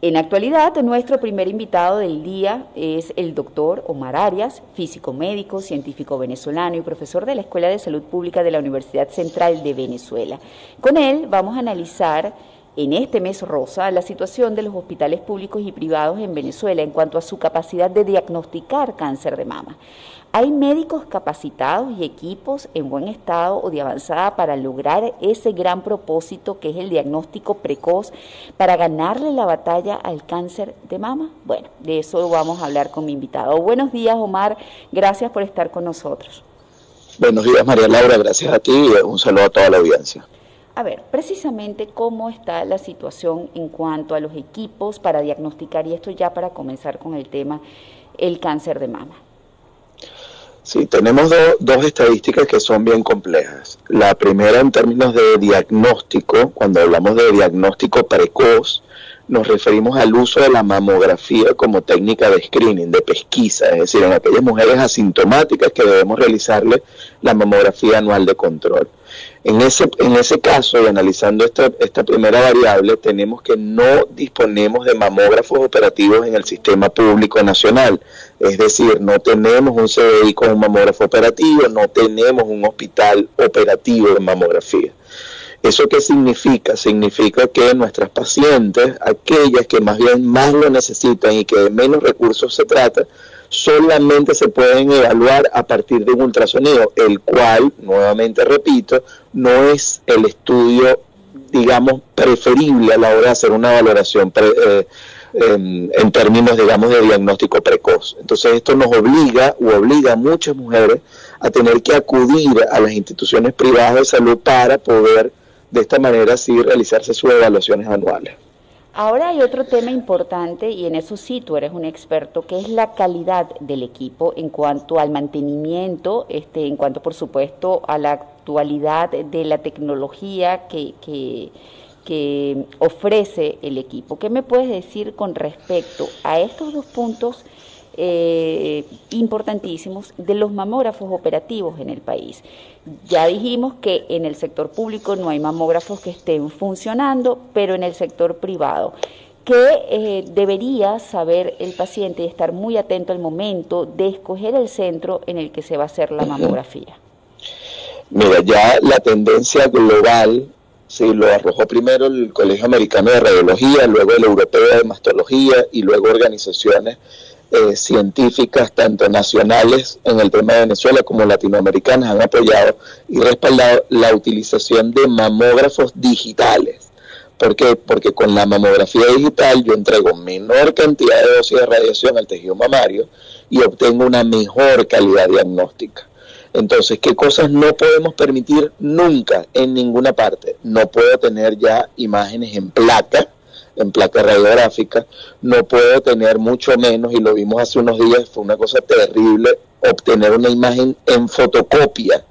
En actualidad, nuestro primer invitado del día es el doctor Omar Arias, físico médico, científico venezolano y profesor de la Escuela de Salud Pública de la Universidad Central de Venezuela. Con él vamos a analizar en este mes rosa la situación de los hospitales públicos y privados en Venezuela en cuanto a su capacidad de diagnosticar cáncer de mama. ¿Hay médicos capacitados y equipos en buen estado o de avanzada para lograr ese gran propósito que es el diagnóstico precoz para ganarle la batalla al cáncer de mama? Bueno, de eso vamos a hablar con mi invitado. Buenos días, Omar. Gracias por estar con nosotros. Buenos días, María Laura. Gracias a ti y un saludo a toda la audiencia. A ver, precisamente cómo está la situación en cuanto a los equipos para diagnosticar, y esto ya para comenzar con el tema, el cáncer de mama. Sí, tenemos dos estadísticas que son bien complejas. La primera en términos de diagnóstico, cuando hablamos de diagnóstico precoz, nos referimos al uso de la mamografía como técnica de screening, de pesquisa, es decir, en aquellas mujeres asintomáticas que debemos realizarle la mamografía anual de control. En ese, en ese caso, y analizando esta, esta primera variable, tenemos que no disponemos de mamógrafos operativos en el sistema público nacional. Es decir, no tenemos un CDI con un mamógrafo operativo, no tenemos un hospital operativo de mamografía. ¿Eso qué significa? Significa que nuestras pacientes, aquellas que más bien más lo necesitan y que de menos recursos se trata, solamente se pueden evaluar a partir de un ultrasonido, el cual, nuevamente repito, no es el estudio, digamos, preferible a la hora de hacer una valoración eh, em, en términos, digamos, de diagnóstico precoz. Entonces esto nos obliga o obliga a muchas mujeres a tener que acudir a las instituciones privadas de salud para poder de esta manera sí realizarse sus evaluaciones anuales. Ahora hay otro tema importante y en eso sí tú eres un experto, que es la calidad del equipo en cuanto al mantenimiento, este, en cuanto por supuesto a la actualidad de la tecnología que, que, que ofrece el equipo. ¿Qué me puedes decir con respecto a estos dos puntos? Eh, importantísimos de los mamógrafos operativos en el país. Ya dijimos que en el sector público no hay mamógrafos que estén funcionando, pero en el sector privado. ¿Qué eh, debería saber el paciente y estar muy atento al momento de escoger el centro en el que se va a hacer la mamografía? Mira, ya la tendencia global Sí, lo arrojó primero el Colegio Americano de Radiología, luego el Europeo de Mastología y luego organizaciones eh, científicas, tanto nacionales en el tema de Venezuela como latinoamericanas, han apoyado y respaldado la utilización de mamógrafos digitales. ¿Por qué? Porque con la mamografía digital yo entrego menor cantidad de dosis de radiación al tejido mamario y obtengo una mejor calidad diagnóstica. Entonces, ¿qué cosas no podemos permitir nunca en ninguna parte? No puedo tener ya imágenes en placa, en placa radiográfica, no puedo tener mucho menos, y lo vimos hace unos días, fue una cosa terrible, obtener una imagen en fotocopia.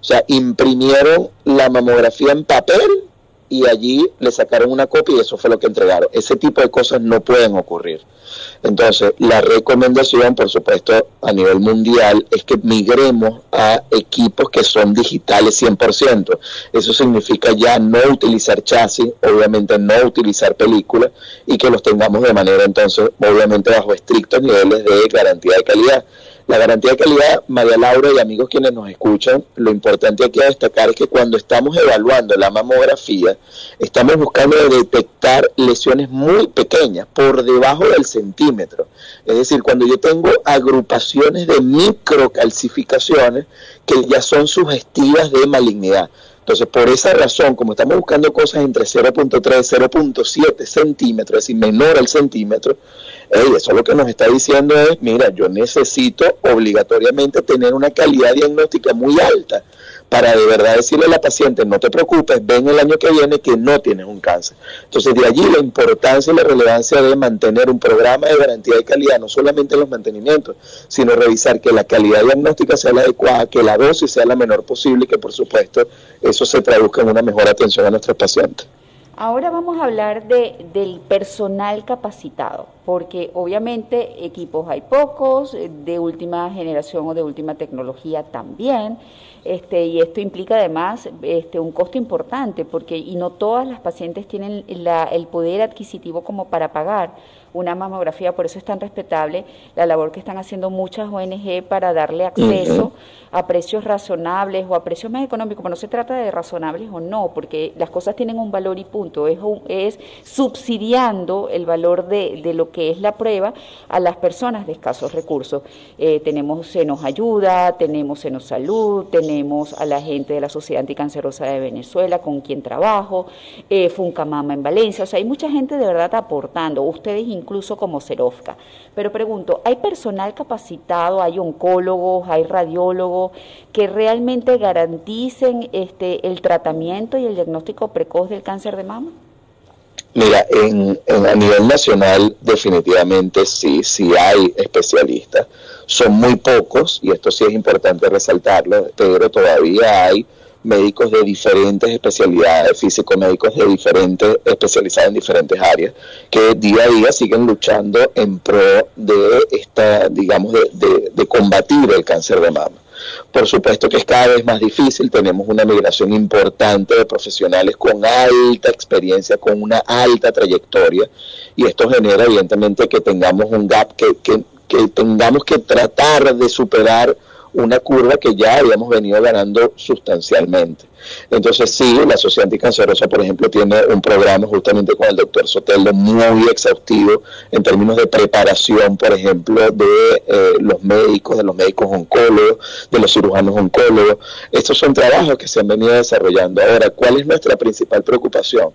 O sea, imprimieron la mamografía en papel y allí le sacaron una copia y eso fue lo que entregaron. Ese tipo de cosas no pueden ocurrir. Entonces, la recomendación, por supuesto, a nivel mundial es que migremos a equipos que son digitales 100%. Eso significa ya no utilizar chasis, obviamente no utilizar películas y que los tengamos de manera entonces, obviamente, bajo estrictos niveles de garantía de calidad. La garantía de calidad, María Laura y amigos quienes nos escuchan, lo importante aquí a destacar es que cuando estamos evaluando la mamografía, estamos buscando detectar lesiones muy pequeñas, por debajo del centímetro. Es decir, cuando yo tengo agrupaciones de microcalcificaciones que ya son sugestivas de malignidad. Entonces, por esa razón, como estamos buscando cosas entre 0.3 y 0.7 centímetros, es decir, menor al centímetro, eso lo que nos está diciendo es, mira, yo necesito obligatoriamente tener una calidad diagnóstica muy alta para de verdad decirle a la paciente, no te preocupes, ven el año que viene que no tienes un cáncer. Entonces, de allí la importancia y la relevancia de mantener un programa de garantía de calidad, no solamente en los mantenimientos, sino revisar que la calidad diagnóstica sea la adecuada, que la dosis sea la menor posible y que, por supuesto, eso se traduzca en una mejor atención a nuestros pacientes. Ahora vamos a hablar de, del personal capacitado, porque obviamente equipos hay pocos, de última generación o de última tecnología también. Este, y esto implica además este, un costo importante, porque y no todas las pacientes tienen el poder adquisitivo como para pagar una mamografía, por eso es tan respetable la labor que están haciendo muchas ONG para darle acceso a precios razonables o a precios más económicos, pero no se trata de razonables o no, porque las cosas tienen un valor y punto, es, es subsidiando el valor de, de, lo que es la prueba a las personas de escasos recursos. Eh, tenemos Senos Ayuda, tenemos Senos Salud, tenemos tenemos a la gente de la Sociedad Anticancerosa de Venezuela con quien trabajo, eh, Funcamama en Valencia, o sea, hay mucha gente de verdad aportando, ustedes incluso como Serofca. Pero pregunto, ¿hay personal capacitado, hay oncólogos, hay radiólogos que realmente garanticen este, el tratamiento y el diagnóstico precoz del cáncer de mama? Mira, en, a nivel nacional definitivamente sí, sí hay especialistas. Son muy pocos, y esto sí es importante resaltarlo, pero todavía hay médicos de diferentes especialidades, físico-médicos de diferentes, especializados en diferentes áreas, que día a día siguen luchando en pro de esta, digamos, de, de combatir el cáncer de mama. Por supuesto que es cada vez más difícil, tenemos una migración importante de profesionales con alta experiencia, con una alta trayectoria, y esto genera evidentemente que tengamos un gap, que, que, que tengamos que tratar de superar una curva que ya habíamos venido ganando sustancialmente. Entonces sí, la Sociedad Anticancerosa, por ejemplo, tiene un programa justamente con el doctor Sotelo muy exhaustivo en términos de preparación, por ejemplo, de eh, los médicos, de los médicos oncólogos, de los cirujanos oncólogos. Estos son trabajos que se han venido desarrollando. Ahora, ¿cuál es nuestra principal preocupación?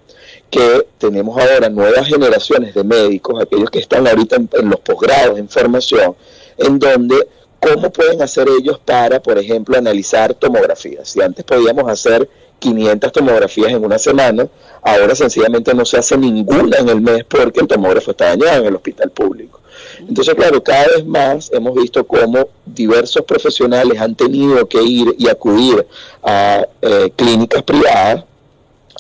Que tenemos ahora nuevas generaciones de médicos, aquellos que están ahorita en, en los posgrados en formación, en donde ¿Cómo pueden hacer ellos para, por ejemplo, analizar tomografías? Si antes podíamos hacer 500 tomografías en una semana, ahora sencillamente no se hace ninguna en el mes porque el tomógrafo está dañado en el hospital público. Entonces, claro, cada vez más hemos visto cómo diversos profesionales han tenido que ir y acudir a eh, clínicas privadas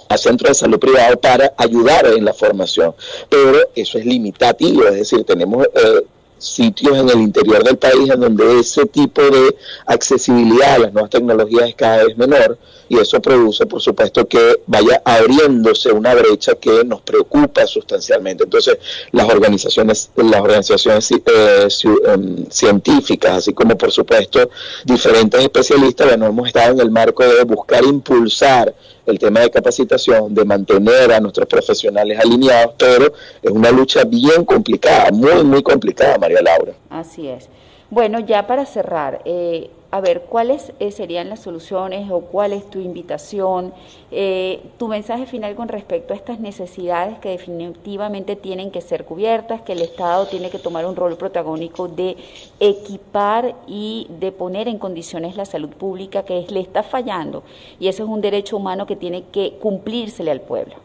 a centros de salud privados para ayudar en la formación. Pero eso es limitativo, es decir, tenemos eh, sitios en el interior del país en donde ese tipo de accesibilidad a las nuevas tecnologías es cada vez menor y eso produce, por supuesto, que vaya abriéndose una brecha que nos preocupa sustancialmente. Entonces, las organizaciones, las organizaciones eh, em, científicas, así como, por supuesto, diferentes especialistas, bueno, hemos estado en el marco de buscar impulsar el tema de capacitación, de mantener a nuestros profesionales alineados, pero es una lucha bien complicada, muy, muy complicada, María Laura. Así es. Bueno, ya para cerrar, eh, a ver, ¿cuáles eh, serían las soluciones o cuál es tu invitación, eh, tu mensaje final con respecto a estas necesidades que definitivamente tienen que ser cubiertas, que el Estado tiene que tomar un rol protagónico de equipar y de poner en condiciones la salud pública que le está fallando y eso es un derecho humano que tiene que cumplírsele al pueblo?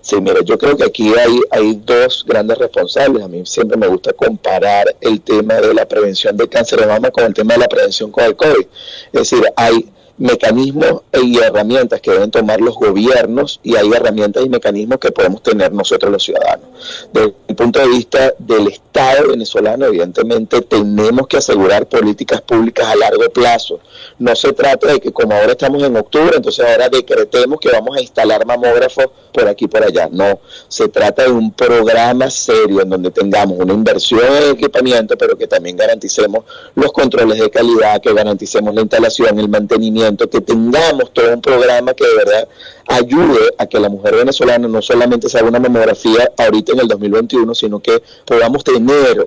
Sí, mira, yo creo que aquí hay, hay dos grandes responsables. A mí siempre me gusta comparar el tema de la prevención del cáncer de mama con el tema de la prevención con el COVID. Es decir, hay mecanismos y herramientas que deben tomar los gobiernos y hay herramientas y mecanismos que podemos tener nosotros los ciudadanos. Desde el punto de vista del Estado venezolano, evidentemente tenemos que asegurar políticas públicas a largo plazo. No se trata de que como ahora estamos en octubre, entonces ahora decretemos que vamos a instalar mamógrafos por aquí y por allá. No, se trata de un programa serio en donde tengamos una inversión en equipamiento, pero que también garanticemos los controles de calidad, que garanticemos la instalación, el mantenimiento, que tengamos todo un programa que de verdad ayude a que la mujer venezolana no solamente se una mamografía ahorita en el 2021, sino que podamos tener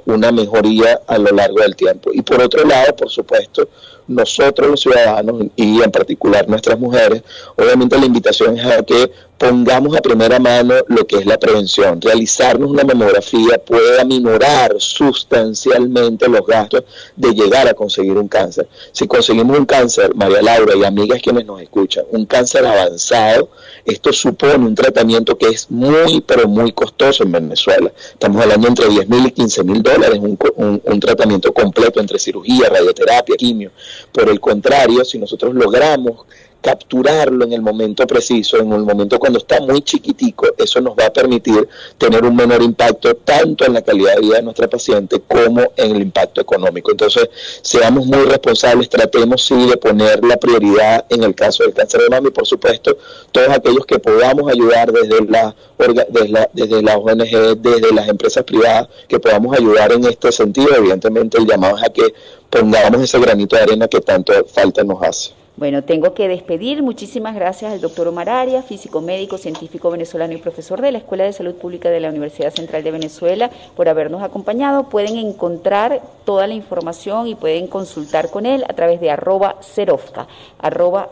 una mejoría a lo largo del tiempo. Y por otro lado, por supuesto, nosotros los ciudadanos y en particular nuestras mujeres, obviamente la invitación es a que pongamos a primera mano lo que es la prevención. Realizarnos una mamografía puede aminorar sustancialmente los gastos de llegar a conseguir un cáncer. Si conseguimos un cáncer, María Laura y amigas quienes nos escuchan, un cáncer avanzado, esto supone un tratamiento que es muy, pero muy costoso en Venezuela. Estamos hablando entre 10 mil y 15 mil dólares, un, un tratamiento completo entre cirugía, radioterapia, quimio. Por el contrario, si nosotros logramos capturarlo en el momento preciso, en el momento cuando está muy chiquitico, eso nos va a permitir tener un menor impacto tanto en la calidad de vida de nuestra paciente como en el impacto económico. Entonces, seamos muy responsables, tratemos sí de poner la prioridad en el caso del cáncer de mama y por supuesto todos aquellos que podamos ayudar desde la, desde la, ONG, desde las empresas privadas, que podamos ayudar en este sentido, evidentemente el llamado es a que pongamos ese granito de arena que tanto falta nos hace. Bueno, tengo que despedir. Muchísimas gracias al doctor Omar Arias, físico médico, científico venezolano y profesor de la Escuela de Salud Pública de la Universidad Central de Venezuela, por habernos acompañado. Pueden encontrar toda la información y pueden consultar con él a través de arroba serofca, arroba.